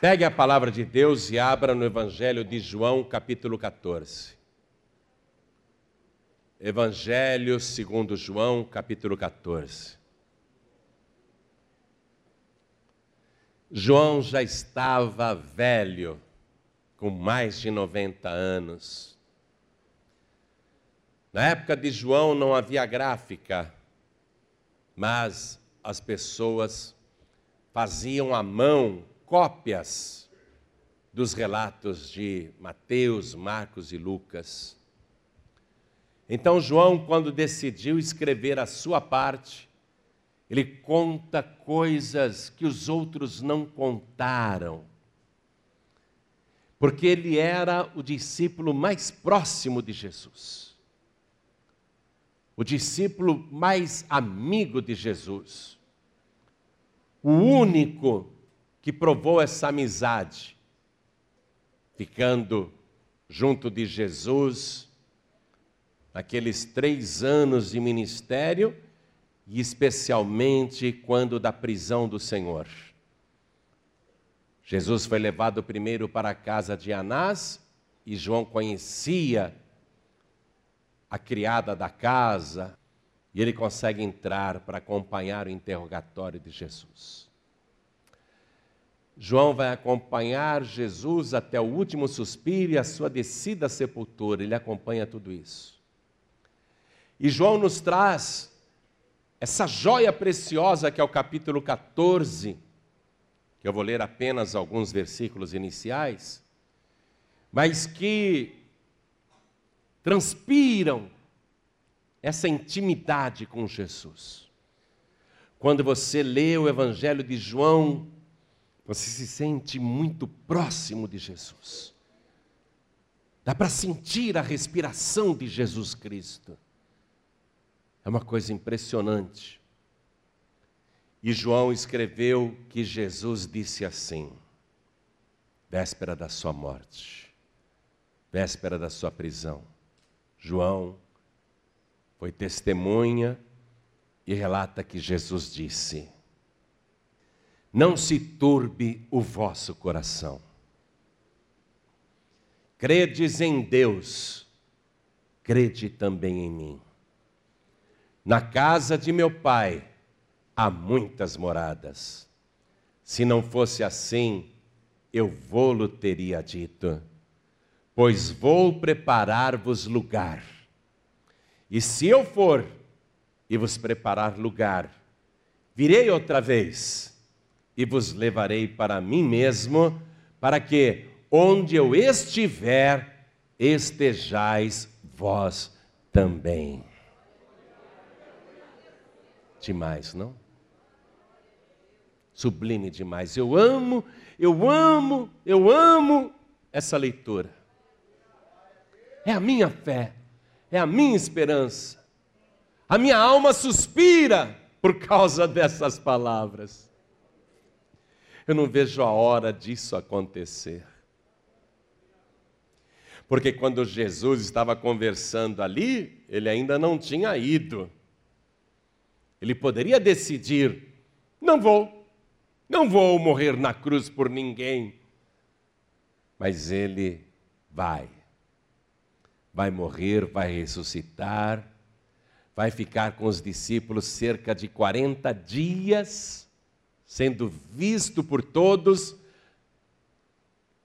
Pegue a palavra de Deus e abra no Evangelho de João, capítulo 14. Evangelho segundo João, capítulo 14. João já estava velho, com mais de 90 anos. Na época de João não havia gráfica, mas as pessoas faziam à mão cópias dos relatos de Mateus, Marcos e Lucas. Então, João, quando decidiu escrever a sua parte, ele conta coisas que os outros não contaram. Porque ele era o discípulo mais próximo de Jesus. O discípulo mais amigo de Jesus. O único que provou essa amizade, ficando junto de Jesus naqueles três anos de ministério e especialmente quando da prisão do Senhor. Jesus foi levado primeiro para a casa de Anás e João conhecia a criada da casa e ele consegue entrar para acompanhar o interrogatório de Jesus. João vai acompanhar Jesus até o último suspiro e a sua descida à sepultura, ele acompanha tudo isso. E João nos traz essa joia preciosa que é o capítulo 14, que eu vou ler apenas alguns versículos iniciais, mas que transpiram essa intimidade com Jesus. Quando você lê o Evangelho de João, você se sente muito próximo de Jesus. Dá para sentir a respiração de Jesus Cristo. É uma coisa impressionante. E João escreveu que Jesus disse assim, véspera da sua morte, véspera da sua prisão. João foi testemunha e relata que Jesus disse: não se turbe o vosso coração. Credes em Deus, crede também em mim. Na casa de meu pai há muitas moradas. Se não fosse assim, eu vou-lo teria dito, pois vou preparar-vos lugar. E se eu for e vos preparar lugar, virei outra vez e vos levarei para mim mesmo, para que onde eu estiver, estejais vós também. Demais, não? Sublime demais. Eu amo, eu amo, eu amo essa leitura. É a minha fé, é a minha esperança. A minha alma suspira por causa dessas palavras. Eu não vejo a hora disso acontecer. Porque quando Jesus estava conversando ali, ele ainda não tinha ido. Ele poderia decidir: não vou, não vou morrer na cruz por ninguém. Mas ele vai. Vai morrer, vai ressuscitar, vai ficar com os discípulos cerca de 40 dias sendo visto por todos,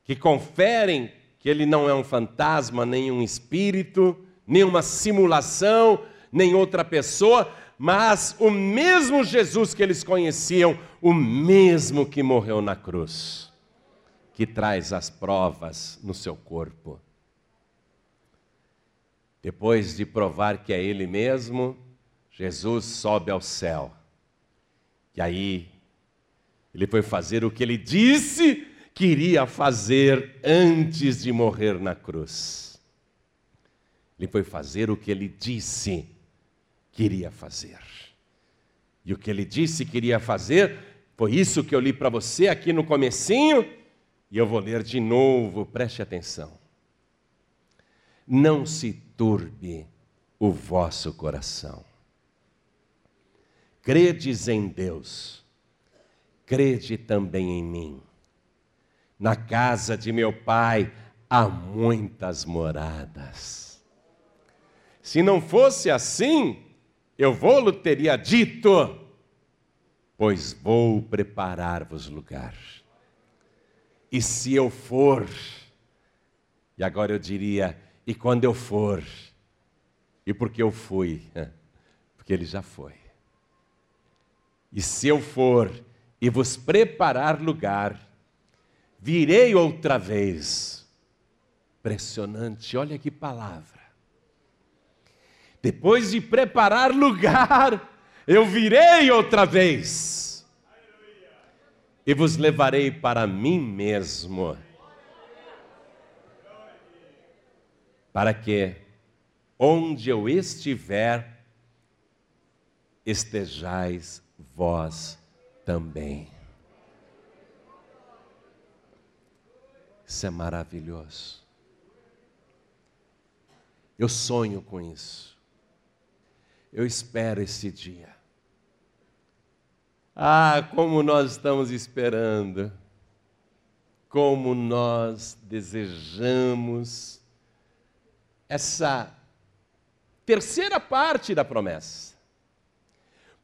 que conferem que ele não é um fantasma, nem um espírito, nem uma simulação, nem outra pessoa, mas o mesmo Jesus que eles conheciam, o mesmo que morreu na cruz, que traz as provas no seu corpo. Depois de provar que é Ele mesmo, Jesus sobe ao céu. E aí ele foi fazer o que ele disse que iria fazer antes de morrer na cruz. Ele foi fazer o que ele disse que iria fazer. E o que ele disse que iria fazer foi isso que eu li para você aqui no comecinho, e eu vou ler de novo, preste atenção. Não se turbe o vosso coração. Credes em Deus crede também em mim. Na casa de meu pai há muitas moradas. Se não fosse assim, eu vou-lhe teria dito, pois vou preparar-vos lugar. E se eu for, e agora eu diria, e quando eu for, e porque eu fui, porque ele já foi. E se eu for e vos preparar lugar, virei outra vez. Impressionante, olha que palavra. Depois de preparar lugar, eu virei outra vez. E vos levarei para mim mesmo. Para que, onde eu estiver, estejais vós também. Isso é maravilhoso. Eu sonho com isso. Eu espero esse dia. Ah, como nós estamos esperando. Como nós desejamos essa terceira parte da promessa.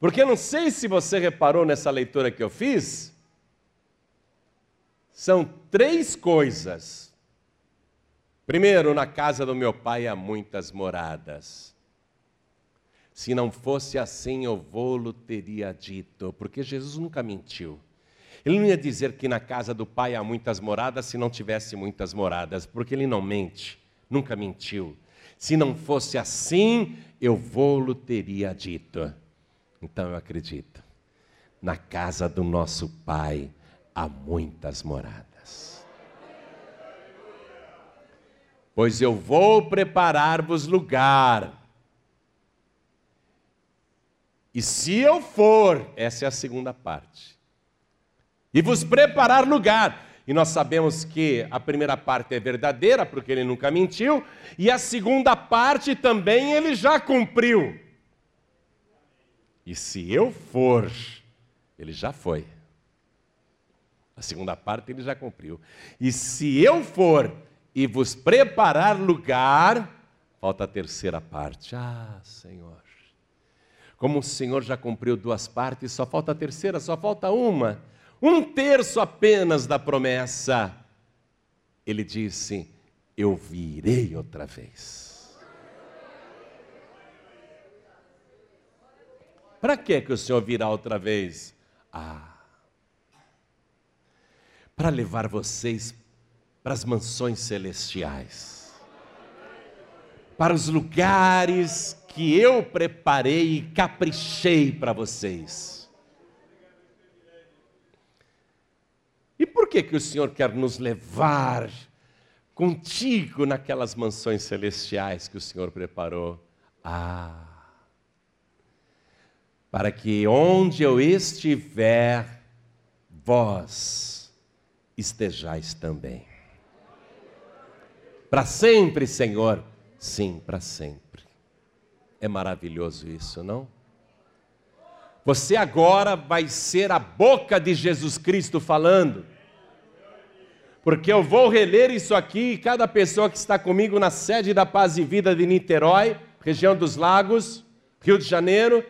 Porque eu não sei se você reparou nessa leitura que eu fiz, são três coisas. Primeiro, na casa do meu pai há muitas moradas. Se não fosse assim, eu vou-lo teria dito, porque Jesus nunca mentiu. Ele não ia dizer que na casa do pai há muitas moradas se não tivesse muitas moradas, porque ele não mente, nunca mentiu. Se não fosse assim, eu vou-lo teria dito. Então eu acredito. Na casa do nosso Pai há muitas moradas. Pois eu vou preparar-vos lugar. E se eu for, essa é a segunda parte, e vos preparar lugar, e nós sabemos que a primeira parte é verdadeira, porque ele nunca mentiu, e a segunda parte também ele já cumpriu. E se eu for, ele já foi. A segunda parte ele já cumpriu. E se eu for e vos preparar lugar, falta a terceira parte. Ah, Senhor. Como o Senhor já cumpriu duas partes, só falta a terceira, só falta uma. Um terço apenas da promessa. Ele disse: Eu virei outra vez. Para que que o Senhor virá outra vez? Ah, para levar vocês para as mansões celestiais, para os lugares que eu preparei e caprichei para vocês. E por que que o Senhor quer nos levar contigo naquelas mansões celestiais que o Senhor preparou? Ah, para que onde eu estiver, vós estejais também. Para sempre, Senhor? Sim, para sempre. É maravilhoso isso, não? Você agora vai ser a boca de Jesus Cristo falando. Porque eu vou reler isso aqui, e cada pessoa que está comigo na sede da Paz e Vida de Niterói, região dos Lagos, Rio de Janeiro,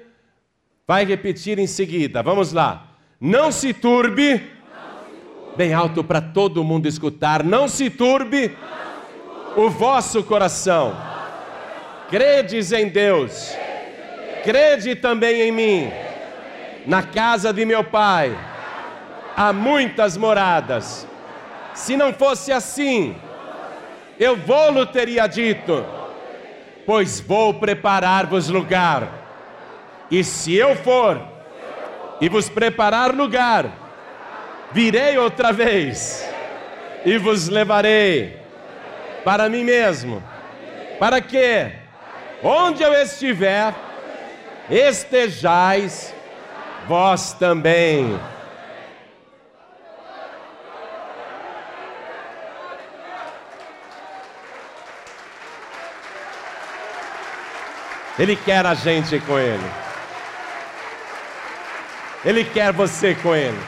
Vai repetir em seguida. Vamos lá. Não se turbe. Não se turbe. Bem alto para todo mundo escutar. Não se turbe, Não se turbe. o vosso coração. Credes em Deus. Crede também em mim. Na casa de meu pai há muitas moradas. Se não fosse assim, eu vou-lo teria dito, pois vou preparar-vos lugar. E se eu for e vos preparar lugar, virei outra vez e vos levarei para mim mesmo, para que, onde eu estiver, estejais vós também. Ele quer a gente com Ele. Ele quer você com Ele.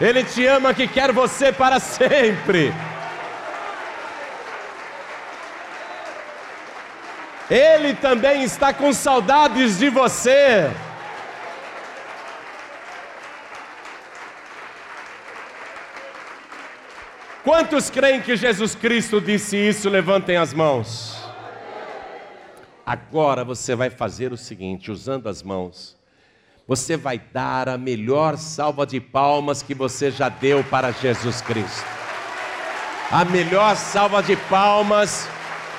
Ele te ama que quer você para sempre. Ele também está com saudades de você. Quantos creem que Jesus Cristo disse isso? Levantem as mãos. Agora você vai fazer o seguinte, usando as mãos. Você vai dar a melhor salva de palmas que você já deu para Jesus Cristo. A melhor salva de palmas.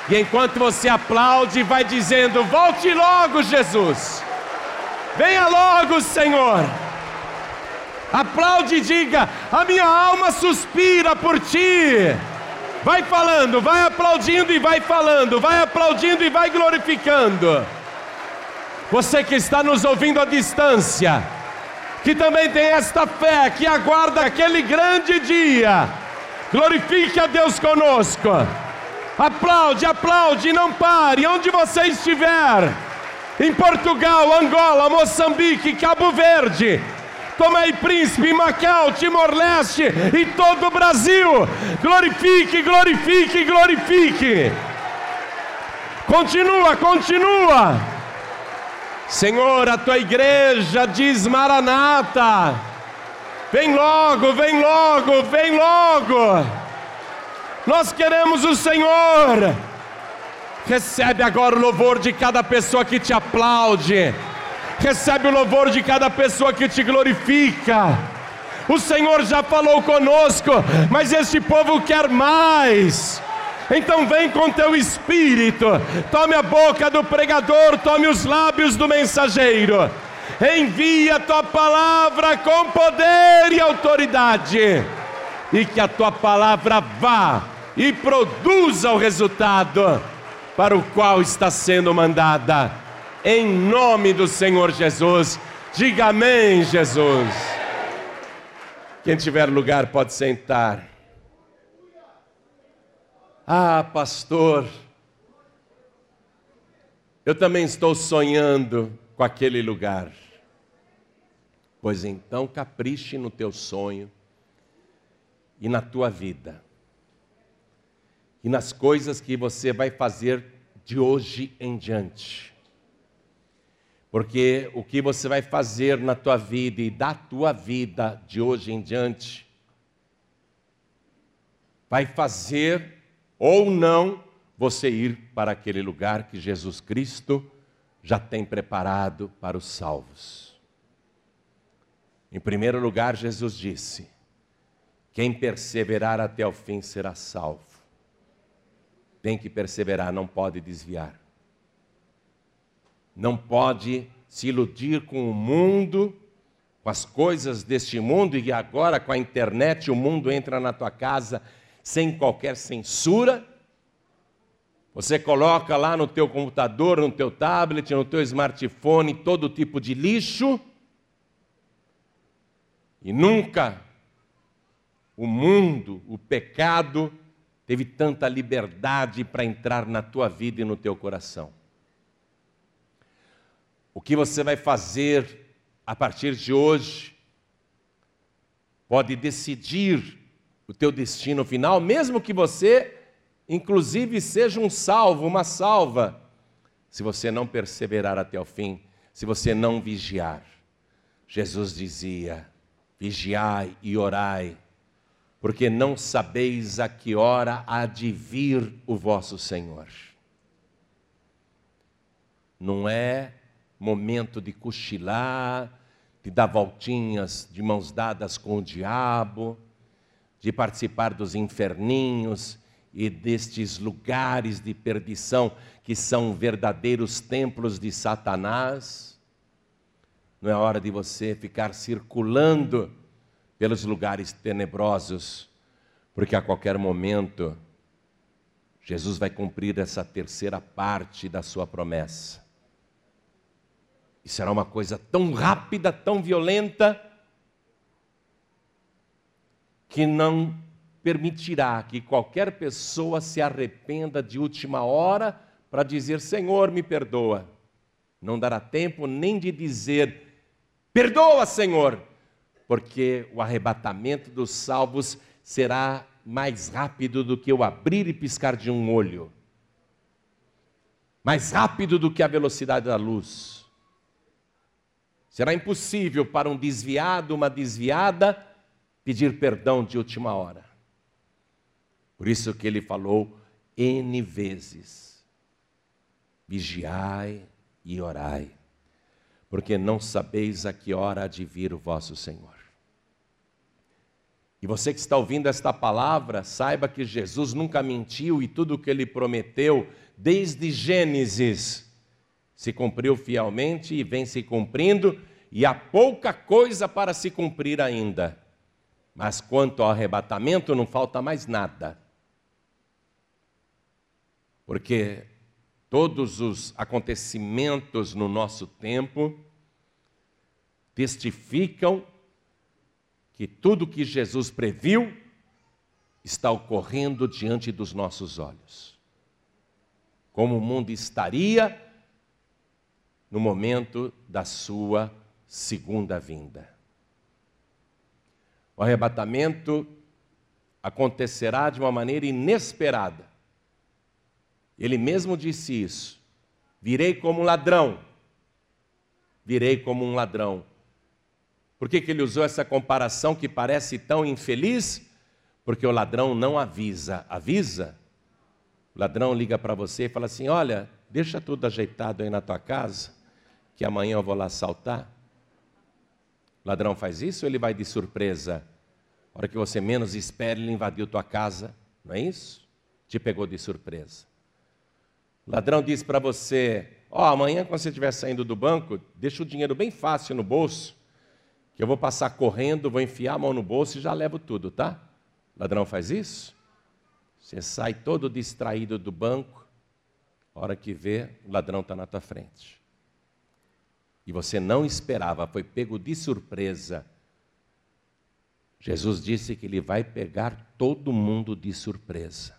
E enquanto você aplaude, vai dizendo: Volte logo, Jesus. Venha logo, Senhor. Aplaude e diga: A minha alma suspira por ti. Vai falando, vai aplaudindo e vai falando, vai aplaudindo e vai glorificando. Você que está nos ouvindo à distância, que também tem esta fé, que aguarda aquele grande dia, glorifique a Deus conosco. Aplaude, aplaude, não pare, onde você estiver. Em Portugal, Angola, Moçambique, Cabo Verde, Tomei Príncipe, Macau, Timor-Leste e todo o Brasil. Glorifique, glorifique, glorifique. Continua, continua. Senhor, a tua igreja diz Maranata. Vem logo, vem logo, vem logo. Nós queremos o Senhor. Recebe agora o louvor de cada pessoa que te aplaude recebe o louvor de cada pessoa que te glorifica. O Senhor já falou conosco, mas este povo quer mais. Então vem com teu espírito, tome a boca do pregador, tome os lábios do mensageiro. Envia a tua palavra com poder e autoridade, e que a tua palavra vá e produza o resultado para o qual está sendo mandada em nome do Senhor Jesus. Diga amém, Jesus. Quem tiver lugar pode sentar. Ah, pastor, eu também estou sonhando com aquele lugar. Pois então capriche no teu sonho e na tua vida. E nas coisas que você vai fazer de hoje em diante. Porque o que você vai fazer na tua vida e da tua vida de hoje em diante vai fazer ou não você ir para aquele lugar que Jesus Cristo já tem preparado para os salvos. Em primeiro lugar, Jesus disse: Quem perseverar até o fim será salvo. Tem que perseverar, não pode desviar não pode se iludir com o mundo, com as coisas deste mundo, e agora com a internet o mundo entra na tua casa sem qualquer censura. Você coloca lá no teu computador, no teu tablet, no teu smartphone todo tipo de lixo. E nunca o mundo, o pecado, teve tanta liberdade para entrar na tua vida e no teu coração. O que você vai fazer a partir de hoje pode decidir o teu destino final, mesmo que você, inclusive, seja um salvo, uma salva, se você não perseverar até o fim, se você não vigiar. Jesus dizia: vigiai e orai, porque não sabeis a que hora há de vir o vosso Senhor. Não é momento de cochilar, de dar voltinhas de mãos dadas com o diabo, de participar dos inferninhos e destes lugares de perdição que são verdadeiros templos de Satanás. Não é hora de você ficar circulando pelos lugares tenebrosos, porque a qualquer momento Jesus vai cumprir essa terceira parte da sua promessa. E será uma coisa tão rápida, tão violenta, que não permitirá que qualquer pessoa se arrependa de última hora para dizer: Senhor, me perdoa. Não dará tempo nem de dizer: Perdoa, Senhor, porque o arrebatamento dos salvos será mais rápido do que o abrir e piscar de um olho, mais rápido do que a velocidade da luz. Será impossível para um desviado, uma desviada, pedir perdão de última hora. Por isso que ele falou N vezes: vigiai e orai, porque não sabeis a que hora há de vir o vosso Senhor. E você que está ouvindo esta palavra, saiba que Jesus nunca mentiu e tudo o que ele prometeu, desde Gênesis, se cumpriu fielmente e vem se cumprindo, e há pouca coisa para se cumprir ainda. Mas quanto ao arrebatamento, não falta mais nada. Porque todos os acontecimentos no nosso tempo testificam que tudo que Jesus previu está ocorrendo diante dos nossos olhos. Como o mundo estaria no momento da sua segunda vinda. O arrebatamento acontecerá de uma maneira inesperada. Ele mesmo disse isso: virei como um ladrão, virei como um ladrão. Por que, que ele usou essa comparação que parece tão infeliz? Porque o ladrão não avisa. Avisa? O ladrão liga para você e fala assim: Olha, deixa tudo ajeitado aí na tua casa, que amanhã eu vou lá assaltar. Ladrão faz isso ou ele vai de surpresa? A hora que você menos espera, ele invadiu tua casa, não é isso? Te pegou de surpresa. O ladrão diz para você: Ó, oh, amanhã quando você estiver saindo do banco, deixa o dinheiro bem fácil no bolso que eu vou passar correndo, vou enfiar a mão no bolso e já levo tudo, tá? O ladrão faz isso? Você sai todo distraído do banco, a hora que vê, o ladrão está na tua frente. E você não esperava, foi pego de surpresa. Jesus disse que ele vai pegar todo mundo de surpresa.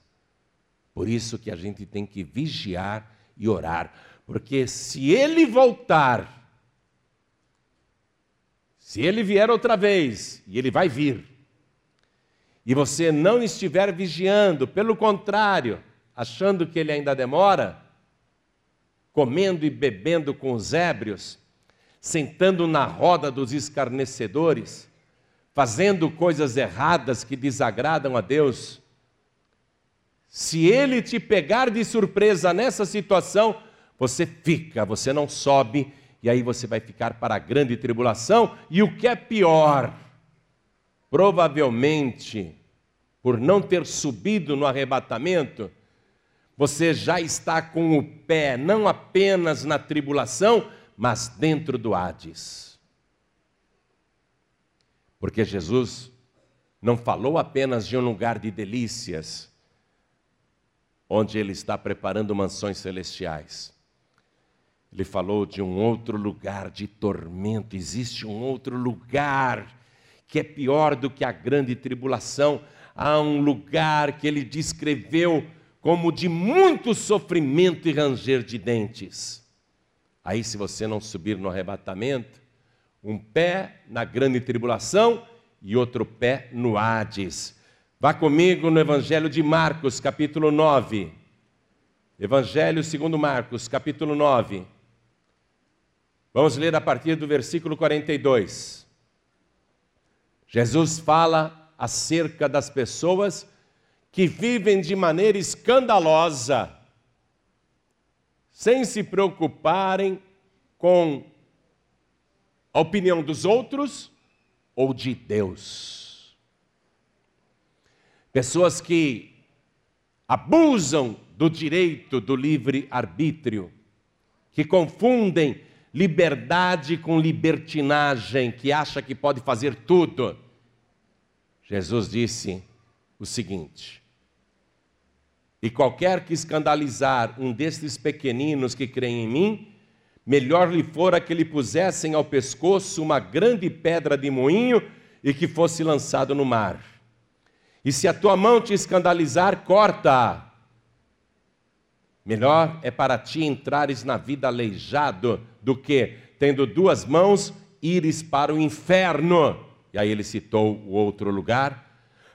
Por isso que a gente tem que vigiar e orar, porque se ele voltar, se ele vier outra vez, e ele vai vir, e você não estiver vigiando, pelo contrário, achando que ele ainda demora, comendo e bebendo com os ébrios, sentando na roda dos escarnecedores, fazendo coisas erradas que desagradam a Deus, se ele te pegar de surpresa nessa situação, você fica, você não sobe e aí você vai ficar para a grande tribulação, e o que é pior, provavelmente, por não ter subido no arrebatamento, você já está com o pé não apenas na tribulação, mas dentro do Hades. Porque Jesus não falou apenas de um lugar de delícias, onde Ele está preparando mansões celestiais. Ele falou de um outro lugar de tormento. Existe um outro lugar que é pior do que a grande tribulação. Há um lugar que ele descreveu como de muito sofrimento e ranger de dentes. Aí, se você não subir no arrebatamento, um pé na grande tribulação e outro pé no Hades. Vá comigo no Evangelho de Marcos, capítulo 9. Evangelho segundo Marcos, capítulo 9. Vamos ler a partir do versículo 42. Jesus fala acerca das pessoas que vivem de maneira escandalosa, sem se preocuparem com a opinião dos outros ou de Deus. Pessoas que abusam do direito do livre arbítrio, que confundem liberdade com libertinagem, que acha que pode fazer tudo. Jesus disse o seguinte: E qualquer que escandalizar um destes pequeninos que creem em mim, melhor lhe fora que lhe pusessem ao pescoço uma grande pedra de moinho e que fosse lançado no mar. E se a tua mão te escandalizar, corta-a. Melhor é para ti entrares na vida aleijado do que, tendo duas mãos, ires para o inferno, e aí ele citou o outro lugar,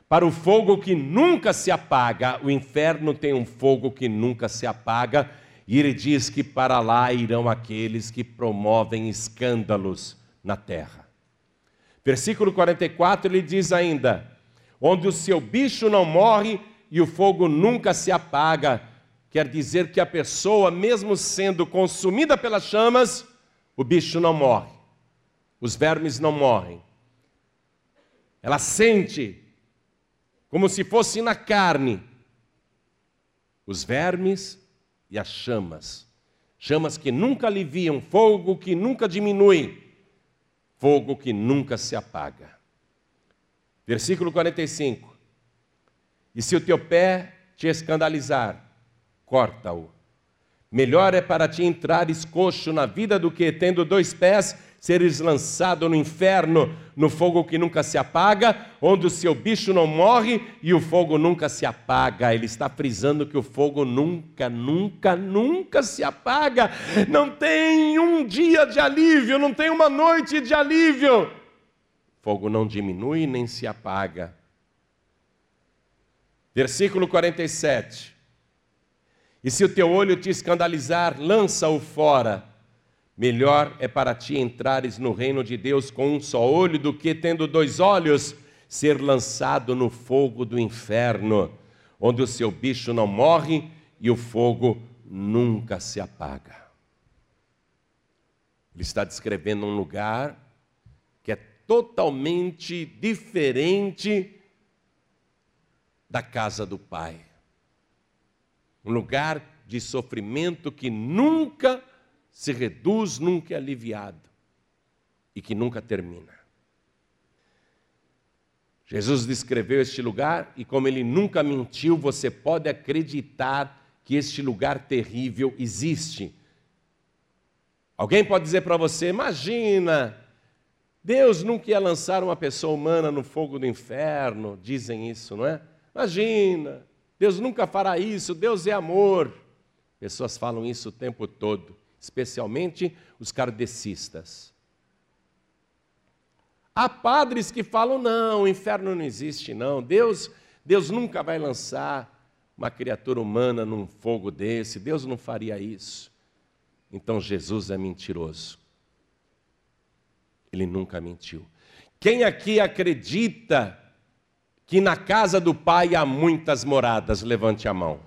para o fogo que nunca se apaga. O inferno tem um fogo que nunca se apaga, e ele diz que para lá irão aqueles que promovem escândalos na terra. Versículo 44 ele diz ainda: onde o seu bicho não morre e o fogo nunca se apaga. Quer dizer que a pessoa, mesmo sendo consumida pelas chamas, o bicho não morre, os vermes não morrem. Ela sente, como se fosse na carne, os vermes e as chamas. Chamas que nunca aliviam, fogo que nunca diminui, fogo que nunca se apaga. Versículo 45. E se o teu pé te escandalizar, corta-o. Melhor é para ti entrares coxo na vida do que, tendo dois pés, seres lançado no inferno, no fogo que nunca se apaga, onde o seu bicho não morre e o fogo nunca se apaga. Ele está frisando que o fogo nunca, nunca, nunca se apaga. Não tem um dia de alívio, não tem uma noite de alívio. Fogo não diminui nem se apaga. Versículo 47. E se o teu olho te escandalizar, lança-o fora. Melhor é para ti entrares no reino de Deus com um só olho do que, tendo dois olhos, ser lançado no fogo do inferno, onde o seu bicho não morre e o fogo nunca se apaga. Ele está descrevendo um lugar que é totalmente diferente da casa do Pai um lugar de sofrimento que nunca se reduz, nunca é aliviado e que nunca termina. Jesus descreveu este lugar e, como ele nunca mentiu, você pode acreditar que este lugar terrível existe. Alguém pode dizer para você: imagina, Deus nunca ia lançar uma pessoa humana no fogo do inferno, dizem isso, não é? Imagina, Deus nunca fará isso, Deus é amor. Pessoas falam isso o tempo todo, especialmente os kardecistas. Há padres que falam: não, o inferno não existe, não. Deus, Deus nunca vai lançar uma criatura humana num fogo desse, Deus não faria isso. Então Jesus é mentiroso. Ele nunca mentiu. Quem aqui acredita que na casa do Pai há muitas moradas. Levante a mão.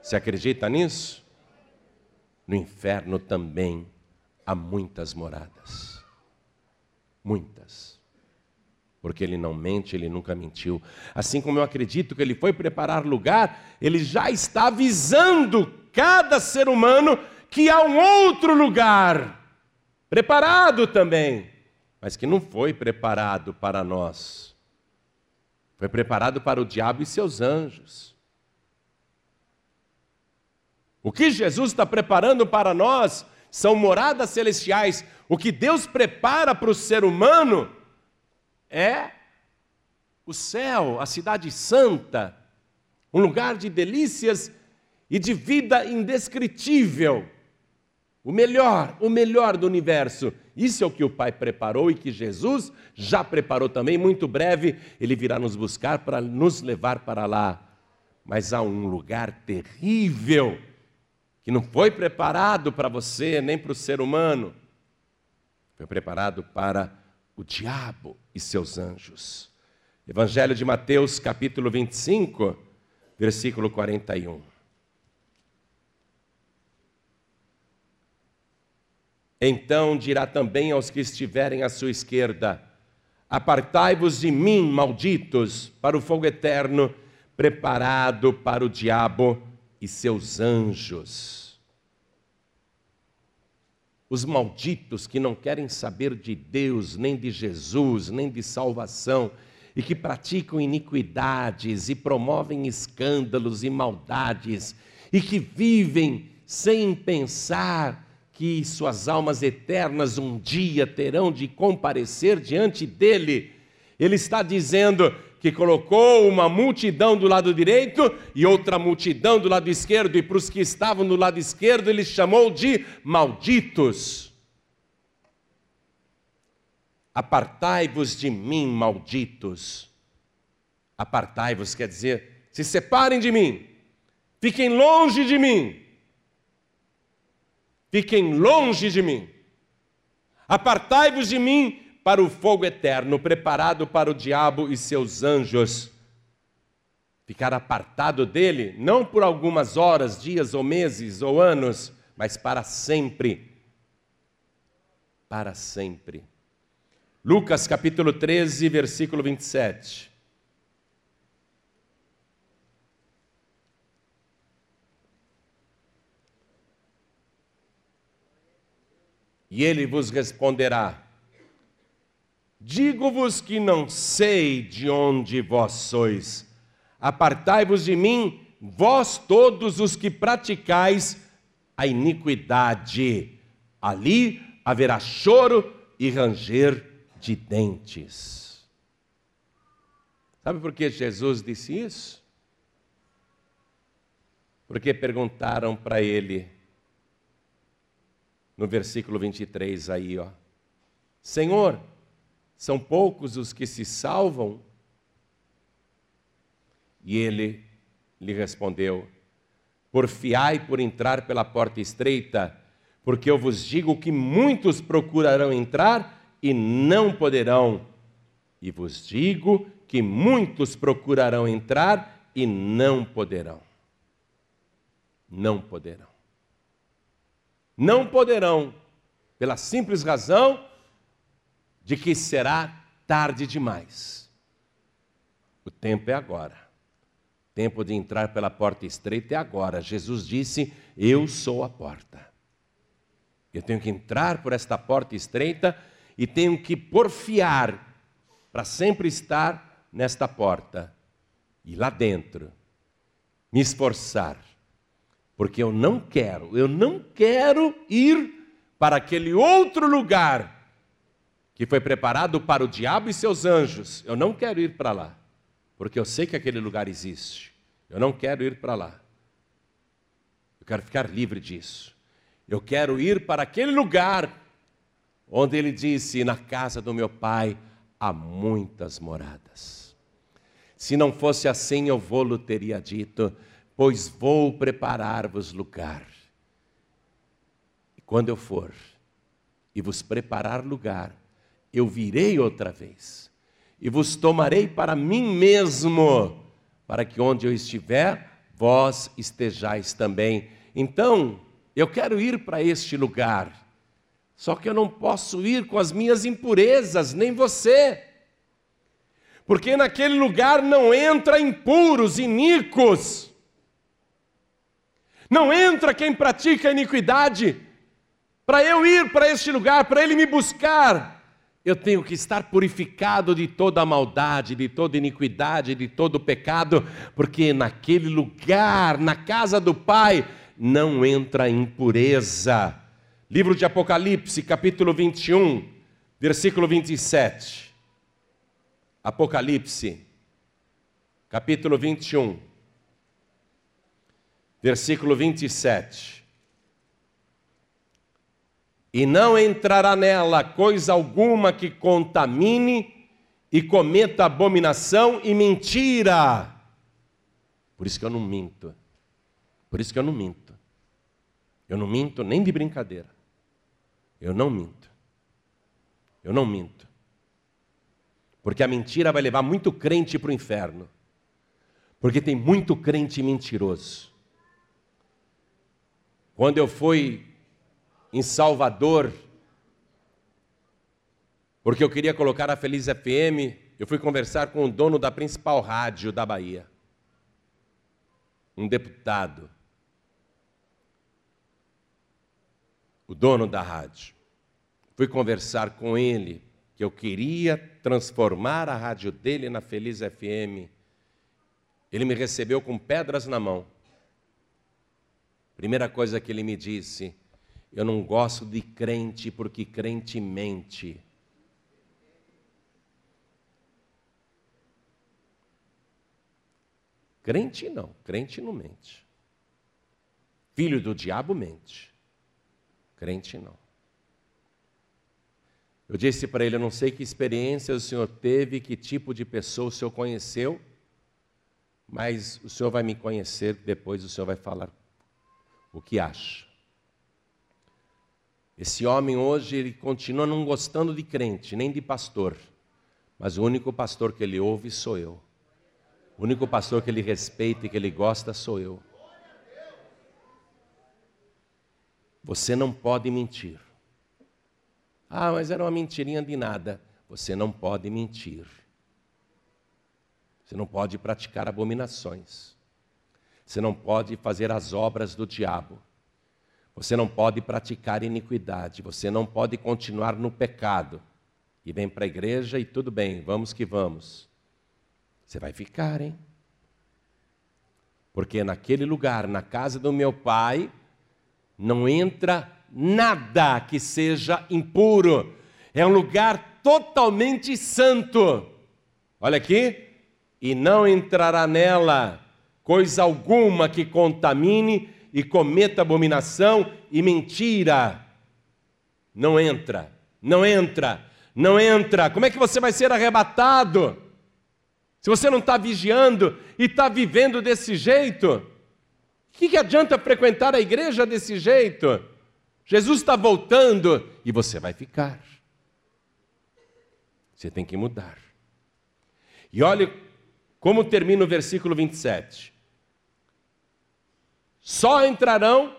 Você acredita nisso? No inferno também há muitas moradas. Muitas. Porque ele não mente, ele nunca mentiu. Assim como eu acredito que ele foi preparar lugar, ele já está avisando cada ser humano que há um outro lugar preparado também, mas que não foi preparado para nós. Foi preparado para o diabo e seus anjos. O que Jesus está preparando para nós são moradas celestiais. O que Deus prepara para o ser humano é o céu, a cidade santa, um lugar de delícias e de vida indescritível. O melhor, o melhor do universo. Isso é o que o Pai preparou e que Jesus já preparou também. Muito breve ele virá nos buscar para nos levar para lá. Mas há um lugar terrível que não foi preparado para você nem para o ser humano. Foi preparado para o diabo e seus anjos. Evangelho de Mateus, capítulo 25, versículo 41. Então dirá também aos que estiverem à sua esquerda: Apartai-vos de mim, malditos, para o fogo eterno, preparado para o diabo e seus anjos. Os malditos que não querem saber de Deus, nem de Jesus, nem de salvação, e que praticam iniquidades e promovem escândalos e maldades, e que vivem sem pensar que suas almas eternas um dia terão de comparecer diante dele. Ele está dizendo que colocou uma multidão do lado direito e outra multidão do lado esquerdo, e para os que estavam do lado esquerdo, ele chamou de malditos. Apartai-vos de mim, malditos. Apartai-vos quer dizer, se separem de mim, fiquem longe de mim. Fiquem longe de mim. Apartai-vos de mim para o fogo eterno, preparado para o diabo e seus anjos. Ficar apartado dele, não por algumas horas, dias ou meses ou anos, mas para sempre. Para sempre. Lucas capítulo 13, versículo 27. E ele vos responderá: Digo-vos que não sei de onde vós sois. Apartai-vos de mim, vós todos os que praticais a iniquidade. Ali haverá choro e ranger de dentes. Sabe por que Jesus disse isso? Porque perguntaram para ele, no versículo 23 aí, ó. Senhor, são poucos os que se salvam? E ele lhe respondeu: Porfiai por entrar pela porta estreita, porque eu vos digo que muitos procurarão entrar e não poderão. E vos digo que muitos procurarão entrar e não poderão. Não poderão não poderão, pela simples razão de que será tarde demais. O tempo é agora. O tempo de entrar pela porta estreita é agora. Jesus disse: Eu sou a porta. Eu tenho que entrar por esta porta estreita e tenho que porfiar para sempre estar nesta porta e lá dentro me esforçar porque eu não quero, eu não quero ir para aquele outro lugar que foi preparado para o diabo e seus anjos. Eu não quero ir para lá, porque eu sei que aquele lugar existe. Eu não quero ir para lá. Eu quero ficar livre disso. Eu quero ir para aquele lugar onde ele disse: Na casa do meu pai há muitas moradas. Se não fosse assim, eu vou-lhe teria dito pois vou preparar-vos lugar. E quando eu for e vos preparar lugar, eu virei outra vez e vos tomarei para mim mesmo, para que onde eu estiver, vós estejais também. Então, eu quero ir para este lugar, só que eu não posso ir com as minhas impurezas, nem você. Porque naquele lugar não entra impuros, iníquos. Não entra quem pratica iniquidade. Para eu ir para este lugar, para ele me buscar, eu tenho que estar purificado de toda maldade, de toda iniquidade, de todo pecado, porque naquele lugar, na casa do Pai, não entra impureza. Livro de Apocalipse, capítulo 21, versículo 27. Apocalipse, capítulo 21 versículo 27. E não entrará nela coisa alguma que contamine e cometa abominação e mentira. Por isso que eu não minto. Por isso que eu não minto. Eu não minto nem de brincadeira. Eu não minto. Eu não minto. Porque a mentira vai levar muito crente para o inferno. Porque tem muito crente mentiroso. Quando eu fui em Salvador, porque eu queria colocar a Feliz FM, eu fui conversar com o dono da principal rádio da Bahia, um deputado, o dono da rádio. Fui conversar com ele que eu queria transformar a rádio dele na Feliz FM. Ele me recebeu com pedras na mão. Primeira coisa que ele me disse: eu não gosto de crente porque crente mente. Crente não, crente não mente. Filho do diabo mente. Crente não. Eu disse para ele: Eu não sei que experiência o senhor teve, que tipo de pessoa o senhor conheceu, mas o senhor vai me conhecer, depois o senhor vai falar o que acha. Esse homem hoje, ele continua não gostando de crente, nem de pastor, mas o único pastor que ele ouve sou eu. O único pastor que ele respeita e que ele gosta sou eu. Você não pode mentir. Ah, mas era uma mentirinha de nada. Você não pode mentir. Você não pode praticar abominações. Você não pode fazer as obras do diabo. Você não pode praticar iniquidade. Você não pode continuar no pecado. E vem para a igreja e tudo bem, vamos que vamos. Você vai ficar, hein? Porque naquele lugar, na casa do meu pai, não entra nada que seja impuro. É um lugar totalmente santo. Olha aqui. E não entrará nela coisa alguma que contamine e cometa abominação e mentira. Não entra, não entra, não entra. Como é que você vai ser arrebatado? Se você não está vigiando e está vivendo desse jeito? O que, que adianta frequentar a igreja desse jeito? Jesus está voltando e você vai ficar. Você tem que mudar. E olhe como termina o versículo 27. Só entrarão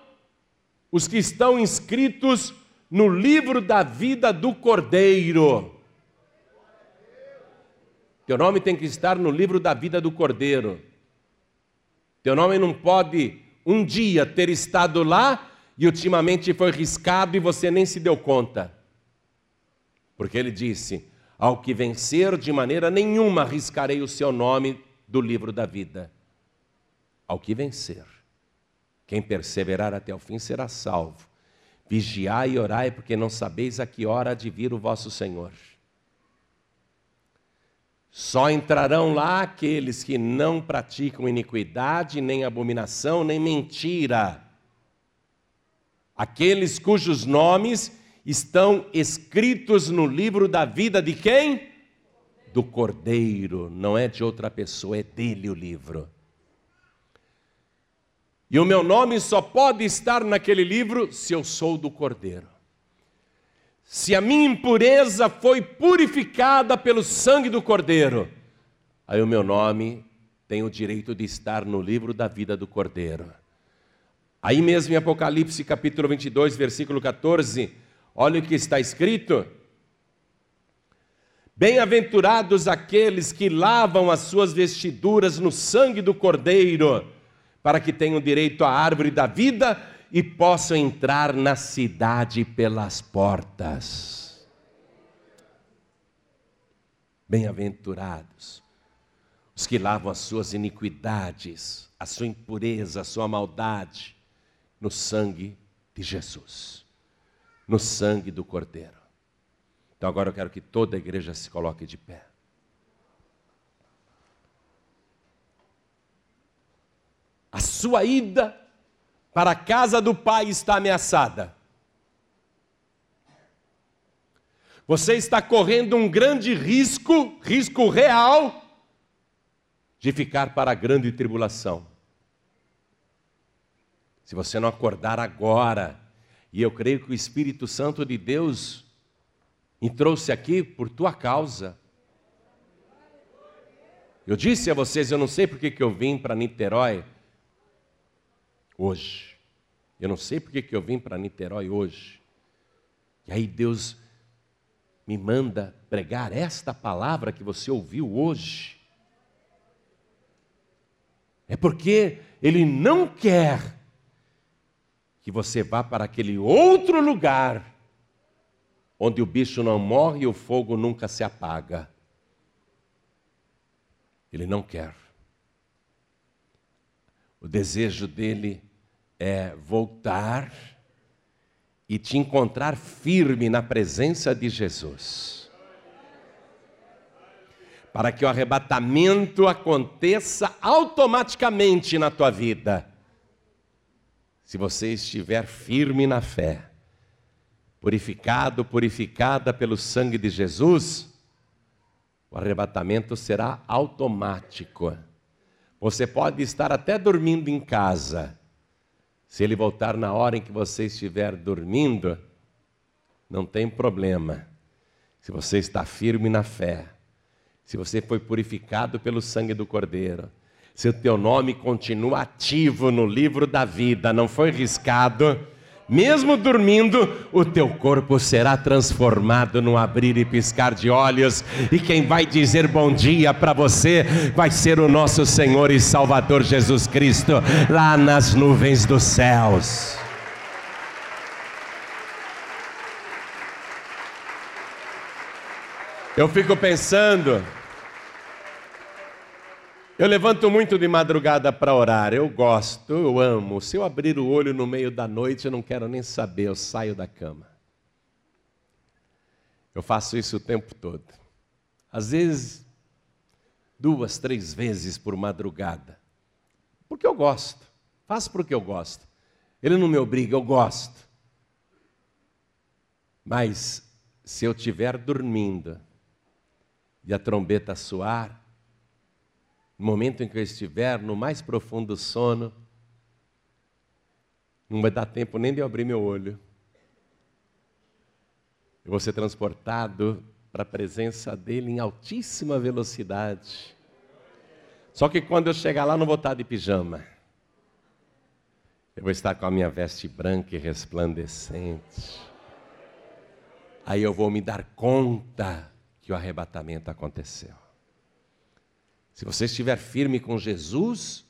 os que estão inscritos no livro da vida do Cordeiro. Teu nome tem que estar no livro da vida do Cordeiro. Teu nome não pode um dia ter estado lá e ultimamente foi riscado e você nem se deu conta. Porque ele disse: Ao que vencer, de maneira nenhuma riscarei o seu nome do livro da vida. Ao que vencer. Quem perseverar até o fim será salvo. Vigiai e orai, porque não sabeis a que hora há de vir o vosso Senhor. Só entrarão lá aqueles que não praticam iniquidade, nem abominação, nem mentira. Aqueles cujos nomes estão escritos no livro da vida de quem? Do Cordeiro, não é de outra pessoa, é dele o livro. E o meu nome só pode estar naquele livro se eu sou do Cordeiro. Se a minha impureza foi purificada pelo sangue do Cordeiro, aí o meu nome tem o direito de estar no livro da vida do Cordeiro. Aí mesmo em Apocalipse capítulo 22, versículo 14, olha o que está escrito. Bem-aventurados aqueles que lavam as suas vestiduras no sangue do Cordeiro, para que tenham direito à árvore da vida e possam entrar na cidade pelas portas. Bem-aventurados os que lavam as suas iniquidades, a sua impureza, a sua maldade, no sangue de Jesus, no sangue do Cordeiro. Então agora eu quero que toda a igreja se coloque de pé. A sua ida para a casa do Pai está ameaçada. Você está correndo um grande risco, risco real, de ficar para a grande tribulação. Se você não acordar agora, e eu creio que o Espírito Santo de Deus me trouxe aqui por tua causa. Eu disse a vocês, eu não sei porque que eu vim para Niterói, hoje. Eu não sei porque que eu vim para Niterói hoje. E aí Deus me manda pregar esta palavra que você ouviu hoje. É porque Ele não quer que você vá para aquele outro lugar onde o bicho não morre e o fogo nunca se apaga. Ele não quer. O desejo dele é voltar e te encontrar firme na presença de Jesus. Para que o arrebatamento aconteça automaticamente na tua vida. Se você estiver firme na fé, purificado, purificada pelo sangue de Jesus, o arrebatamento será automático. Você pode estar até dormindo em casa. Se ele voltar na hora em que você estiver dormindo, não tem problema. Se você está firme na fé, se você foi purificado pelo sangue do Cordeiro, se o teu nome continua ativo no livro da vida, não foi riscado, mesmo dormindo, o teu corpo será transformado no abrir e piscar de olhos, e quem vai dizer bom dia para você vai ser o nosso Senhor e Salvador Jesus Cristo, lá nas nuvens dos céus. Eu fico pensando, eu levanto muito de madrugada para orar, eu gosto, eu amo. Se eu abrir o olho no meio da noite, eu não quero nem saber, eu saio da cama. Eu faço isso o tempo todo. Às vezes, duas, três vezes por madrugada. Porque eu gosto. Faço porque eu gosto. Ele não me obriga, eu gosto. Mas se eu estiver dormindo e a trombeta soar, no momento em que eu estiver no mais profundo sono, não vai dar tempo nem de eu abrir meu olho. Eu vou ser transportado para a presença dele em altíssima velocidade. Só que quando eu chegar lá, não vou estar de pijama. Eu vou estar com a minha veste branca e resplandecente. Aí eu vou me dar conta que o arrebatamento aconteceu. Se você estiver firme com Jesus,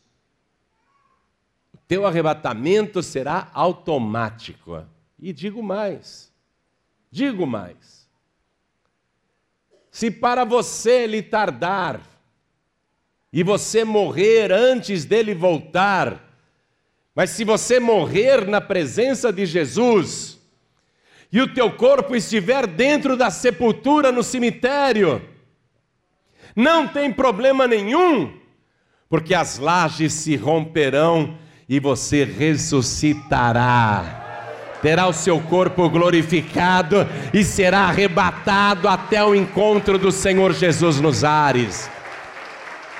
o teu arrebatamento será automático. E digo mais, digo mais. Se para você ele tardar e você morrer antes dele voltar, mas se você morrer na presença de Jesus e o teu corpo estiver dentro da sepultura no cemitério, não tem problema nenhum, porque as lajes se romperão e você ressuscitará. Terá o seu corpo glorificado e será arrebatado até o encontro do Senhor Jesus nos ares.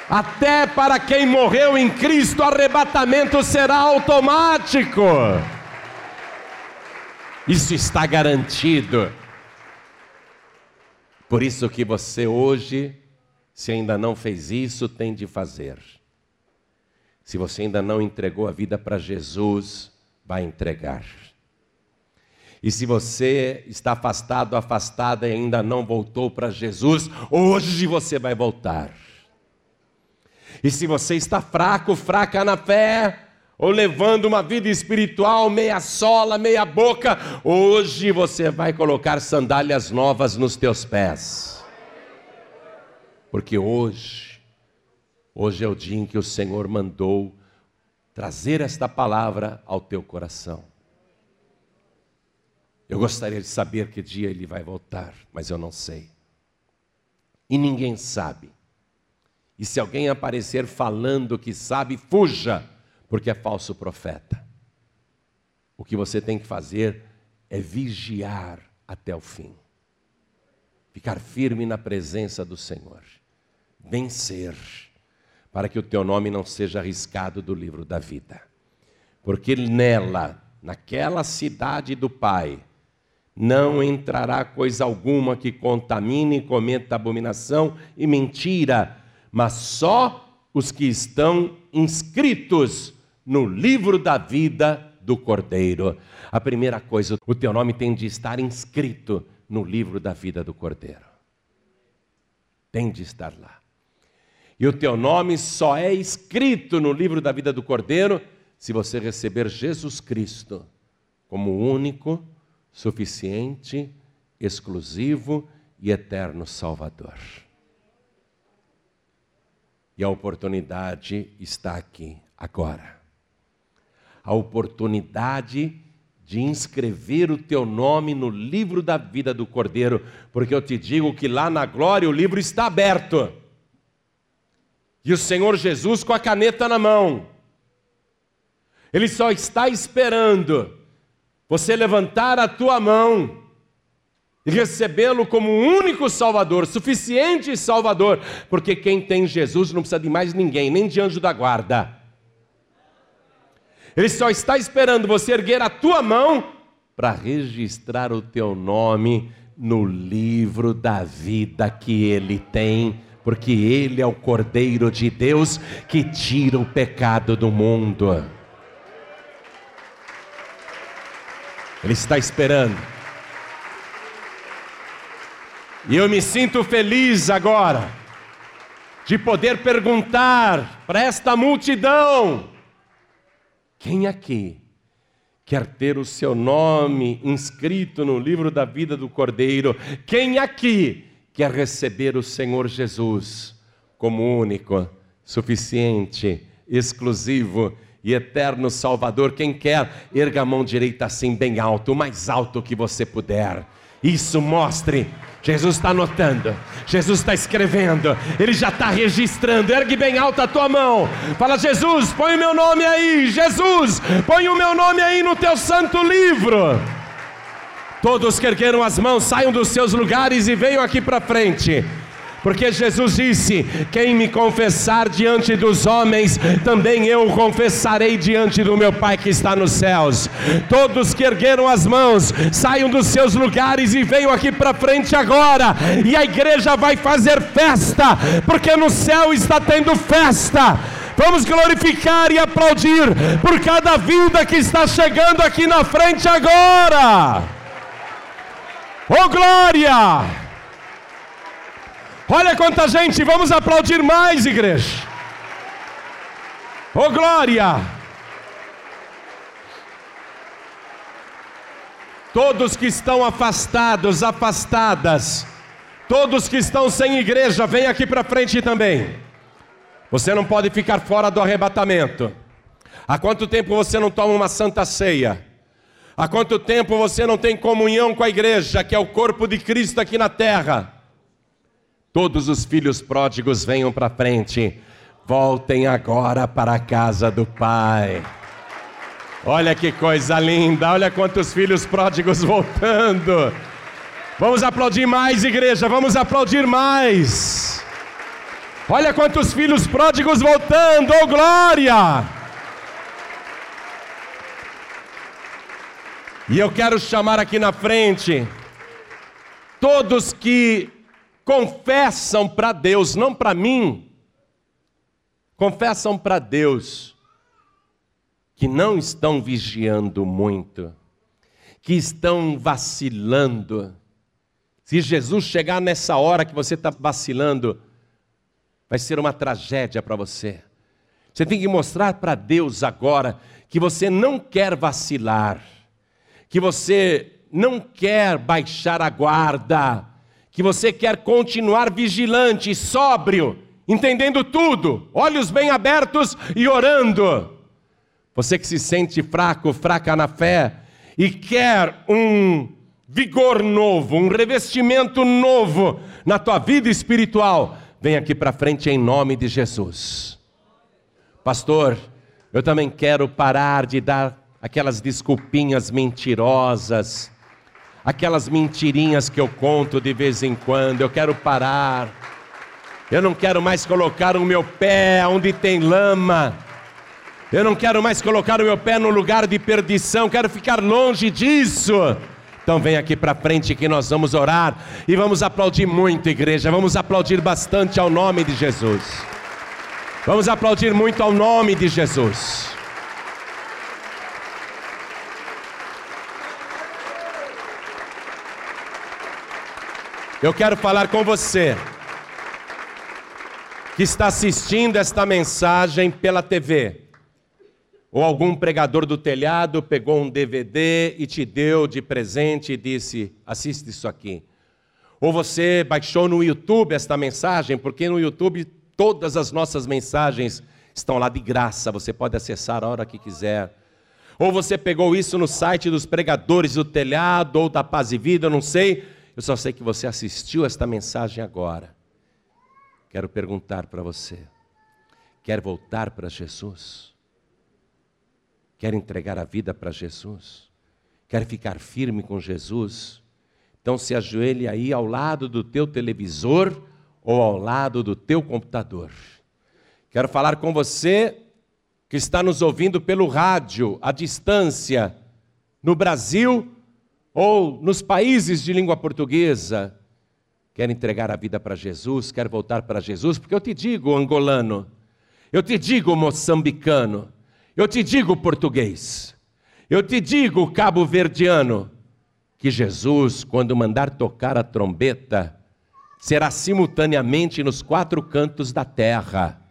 Até para quem morreu em Cristo, o arrebatamento será automático. Isso está garantido. Por isso que você hoje se ainda não fez isso, tem de fazer. Se você ainda não entregou a vida para Jesus, vai entregar. E se você está afastado, afastada e ainda não voltou para Jesus, hoje você vai voltar. E se você está fraco, fraca na fé, ou levando uma vida espiritual meia sola, meia boca, hoje você vai colocar sandálias novas nos teus pés. Porque hoje, hoje é o dia em que o Senhor mandou trazer esta palavra ao teu coração. Eu gostaria de saber que dia ele vai voltar, mas eu não sei. E ninguém sabe. E se alguém aparecer falando que sabe, fuja, porque é falso profeta. O que você tem que fazer é vigiar até o fim. Ficar firme na presença do Senhor vencer, para que o teu nome não seja arriscado do livro da vida. Porque nela, naquela cidade do Pai, não entrará coisa alguma que contamine cometa abominação e mentira, mas só os que estão inscritos no livro da vida do Cordeiro. A primeira coisa, o teu nome tem de estar inscrito no livro da vida do Cordeiro. Tem de estar lá. E o teu nome só é escrito no livro da vida do Cordeiro se você receber Jesus Cristo como único, suficiente, exclusivo e eterno Salvador. E a oportunidade está aqui, agora. A oportunidade de inscrever o teu nome no livro da vida do Cordeiro, porque eu te digo que lá na glória o livro está aberto. E o Senhor Jesus com a caneta na mão. Ele só está esperando você levantar a tua mão e recebê-lo como único Salvador, suficiente Salvador, porque quem tem Jesus não precisa de mais ninguém, nem de anjo da guarda. Ele só está esperando você erguer a tua mão para registrar o teu nome no livro da vida que ele tem, porque ele é o Cordeiro de Deus que tira o pecado do mundo. Ele está esperando. E eu me sinto feliz agora de poder perguntar para esta multidão: quem aqui quer ter o seu nome inscrito no livro da vida do Cordeiro? Quem aqui quer receber o Senhor Jesus como único, suficiente, exclusivo e eterno Salvador? Quem quer, erga a mão direita assim, bem alto, o mais alto que você puder. Isso mostre Jesus está anotando, Jesus está escrevendo, Ele já está registrando. Ergue bem alta a tua mão, fala: Jesus, põe o meu nome aí, Jesus, põe o meu nome aí no teu santo livro. Todos que ergueram as mãos, saiam dos seus lugares e venham aqui para frente. Porque Jesus disse: Quem me confessar diante dos homens, também eu o confessarei diante do meu Pai que está nos céus. Todos que ergueram as mãos, saiam dos seus lugares e venham aqui para frente agora. E a igreja vai fazer festa, porque no céu está tendo festa. Vamos glorificar e aplaudir por cada vida que está chegando aqui na frente agora. Oh glória! Olha quanta gente, vamos aplaudir mais, igreja. Oh glória! Todos que estão afastados, afastadas, todos que estão sem igreja, vem aqui para frente também. Você não pode ficar fora do arrebatamento. Há quanto tempo você não toma uma santa ceia? Há quanto tempo você não tem comunhão com a igreja, que é o corpo de Cristo aqui na terra? Todos os filhos pródigos venham para frente. Voltem agora para a casa do Pai. Olha que coisa linda, olha quantos filhos pródigos voltando. Vamos aplaudir mais, igreja, vamos aplaudir mais. Olha quantos filhos pródigos voltando, oh glória! E eu quero chamar aqui na frente todos que confessam para Deus, não para mim, confessam para Deus que não estão vigiando muito, que estão vacilando. Se Jesus chegar nessa hora que você está vacilando, vai ser uma tragédia para você. Você tem que mostrar para Deus agora que você não quer vacilar, que você não quer baixar a guarda, que você quer continuar vigilante, sóbrio, entendendo tudo, olhos bem abertos e orando. Você que se sente fraco, fraca na fé e quer um vigor novo, um revestimento novo na tua vida espiritual, vem aqui para frente em nome de Jesus. Pastor, eu também quero parar de dar aquelas desculpinhas mentirosas aquelas mentirinhas que eu conto de vez em quando, eu quero parar. Eu não quero mais colocar o meu pé onde tem lama. Eu não quero mais colocar o meu pé no lugar de perdição, quero ficar longe disso. Então vem aqui para frente que nós vamos orar e vamos aplaudir muito, igreja. Vamos aplaudir bastante ao nome de Jesus. Vamos aplaudir muito ao nome de Jesus. Eu quero falar com você que está assistindo esta mensagem pela TV, ou algum pregador do telhado pegou um DVD e te deu de presente e disse: assiste isso aqui. Ou você baixou no YouTube esta mensagem, porque no YouTube todas as nossas mensagens estão lá de graça, você pode acessar a hora que quiser. Ou você pegou isso no site dos pregadores do telhado ou da Paz e Vida, não sei eu só sei que você assistiu esta mensagem agora. Quero perguntar para você: quer voltar para Jesus? Quer entregar a vida para Jesus? Quer ficar firme com Jesus? Então se ajoelhe aí ao lado do teu televisor ou ao lado do teu computador. Quero falar com você que está nos ouvindo pelo rádio, à distância, no Brasil ou nos países de língua portuguesa. Quer entregar a vida para Jesus, quer voltar para Jesus, porque eu te digo, angolano, eu te digo, moçambicano, eu te digo, português, eu te digo, cabo-verdiano, que Jesus, quando mandar tocar a trombeta, será simultaneamente nos quatro cantos da terra.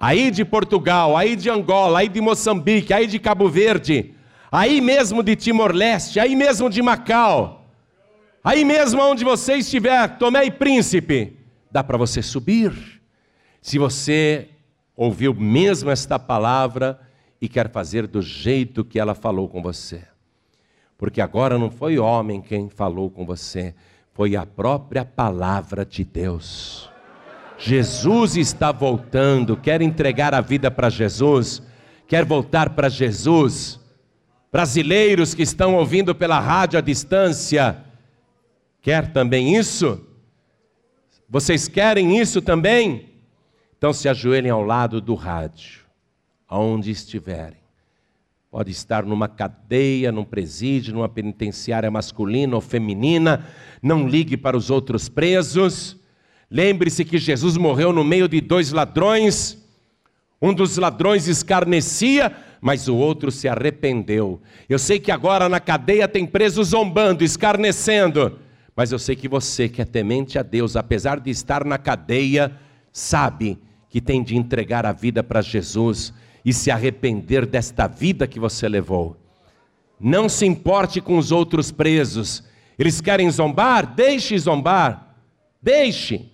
Aí de Portugal, aí de Angola, aí de Moçambique, aí de Cabo Verde, aí mesmo de Timor-Leste, aí mesmo de Macau, aí mesmo onde você estiver, Tomé e Príncipe, dá para você subir. Se você ouviu mesmo esta palavra e quer fazer do jeito que ela falou com você. Porque agora não foi homem quem falou com você, foi a própria palavra de Deus. Jesus está voltando, quer entregar a vida para Jesus, quer voltar para Jesus. Brasileiros que estão ouvindo pela rádio à distância, quer também isso? Vocês querem isso também? Então se ajoelhem ao lado do rádio, aonde estiverem. Pode estar numa cadeia, num presídio, numa penitenciária masculina ou feminina. Não ligue para os outros presos. Lembre-se que Jesus morreu no meio de dois ladrões. Um dos ladrões escarnecia, mas o outro se arrependeu. Eu sei que agora na cadeia tem preso zombando, escarnecendo. Mas eu sei que você, que é temente a Deus, apesar de estar na cadeia, sabe que tem de entregar a vida para Jesus e se arrepender desta vida que você levou. Não se importe com os outros presos. Eles querem zombar? Deixe zombar. Deixe.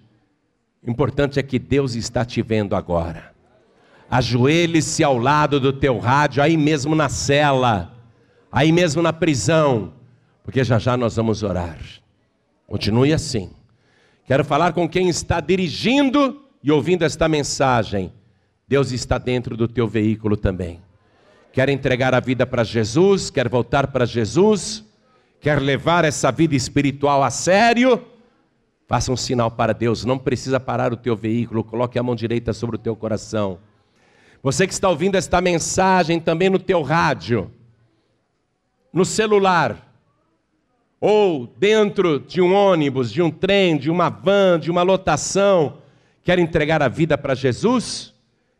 O importante é que Deus está te vendo agora. Ajoelhe-se ao lado do teu rádio, aí mesmo na cela, aí mesmo na prisão, porque já já nós vamos orar. Continue assim. Quero falar com quem está dirigindo e ouvindo esta mensagem. Deus está dentro do teu veículo também. Quer entregar a vida para Jesus, quer voltar para Jesus, quer levar essa vida espiritual a sério, faça um sinal para Deus, não precisa parar o teu veículo, coloque a mão direita sobre o teu coração. Você que está ouvindo esta mensagem também no teu rádio, no celular, ou dentro de um ônibus, de um trem, de uma van, de uma lotação, quer entregar a vida para Jesus?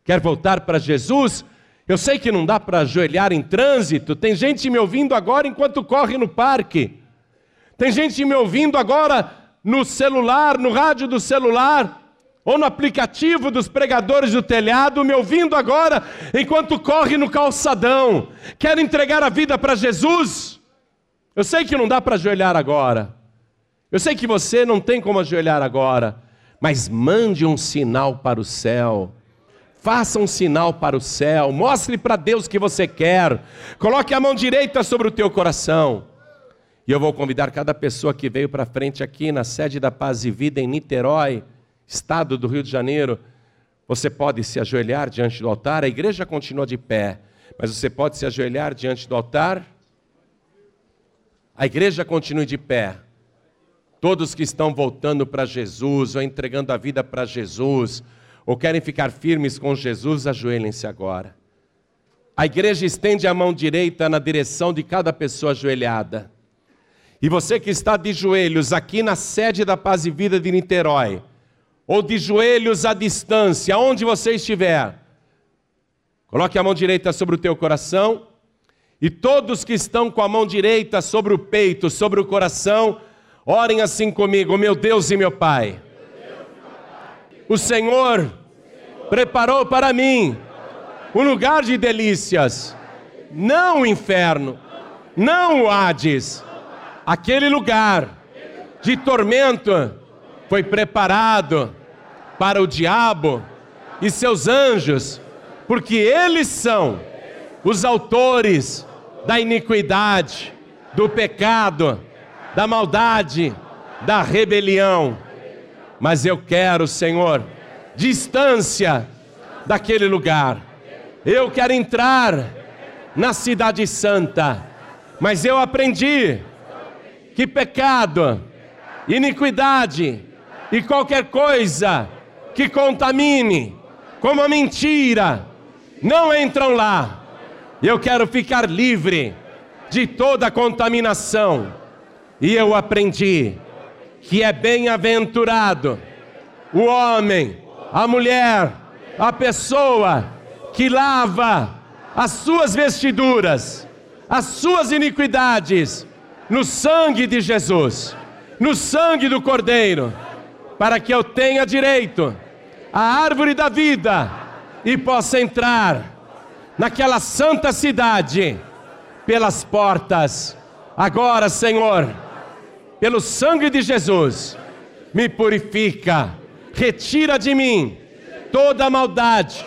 quer voltar para Jesus, eu sei que não dá para ajoelhar em trânsito. Tem gente me ouvindo agora enquanto corre no parque. Tem gente me ouvindo agora no celular, no rádio do celular, ou no aplicativo dos pregadores do telhado, me ouvindo agora enquanto corre no calçadão. Quer entregar a vida para Jesus? Eu sei que não dá para ajoelhar agora. Eu sei que você não tem como ajoelhar agora, mas mande um sinal para o céu Faça um sinal para o céu, mostre para Deus que você quer, coloque a mão direita sobre o teu coração. E eu vou convidar cada pessoa que veio para frente aqui na sede da Paz e Vida em Niterói, estado do Rio de Janeiro. Você pode se ajoelhar diante do altar, a igreja continua de pé, mas você pode se ajoelhar diante do altar. A igreja continue de pé. Todos que estão voltando para Jesus ou entregando a vida para Jesus, ou querem ficar firmes com Jesus, ajoelhem-se agora. A igreja estende a mão direita na direção de cada pessoa ajoelhada. E você que está de joelhos aqui na sede da Paz e Vida de Niterói, ou de joelhos à distância, onde você estiver, coloque a mão direita sobre o teu coração, e todos que estão com a mão direita sobre o peito, sobre o coração, orem assim comigo, meu Deus e meu Pai. O Senhor preparou para mim um lugar de delícias, não o inferno, não o Hades, aquele lugar de tormento foi preparado para o diabo e seus anjos, porque eles são os autores da iniquidade, do pecado, da maldade, da rebelião. Mas eu quero, Senhor, distância daquele lugar. Eu quero entrar na Cidade Santa. Mas eu aprendi que pecado, iniquidade e qualquer coisa que contamine, como a mentira, não entram lá. Eu quero ficar livre de toda contaminação. E eu aprendi que é bem-aventurado o homem, a mulher, a pessoa que lava as suas vestiduras, as suas iniquidades, no sangue de Jesus, no sangue do Cordeiro, para que eu tenha direito à árvore da vida e possa entrar naquela santa cidade pelas portas. Agora, Senhor, pelo sangue de Jesus, me purifica, retira de mim toda maldade,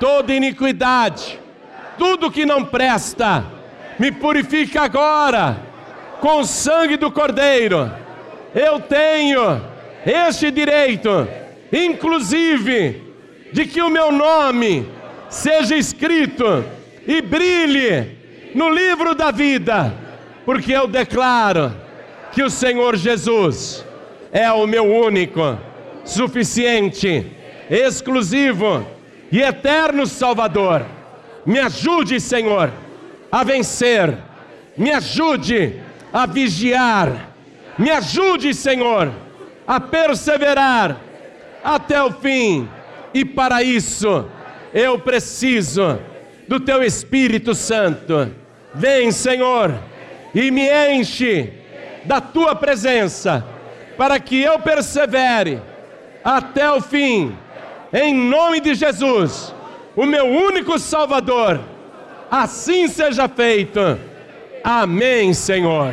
toda iniquidade, tudo que não presta, me purifica agora com o sangue do Cordeiro. Eu tenho este direito, inclusive, de que o meu nome seja escrito e brilhe no livro da vida, porque eu declaro que o Senhor Jesus é o meu único, suficiente, exclusivo e eterno Salvador. Me ajude, Senhor, a vencer, me ajude a vigiar, me ajude, Senhor, a perseverar até o fim, e para isso eu preciso do Teu Espírito Santo. Vem, Senhor, e me enche da Tua presença, para que eu persevere até o fim, em nome de Jesus o meu único Salvador. Assim seja feito. Amém, Senhor.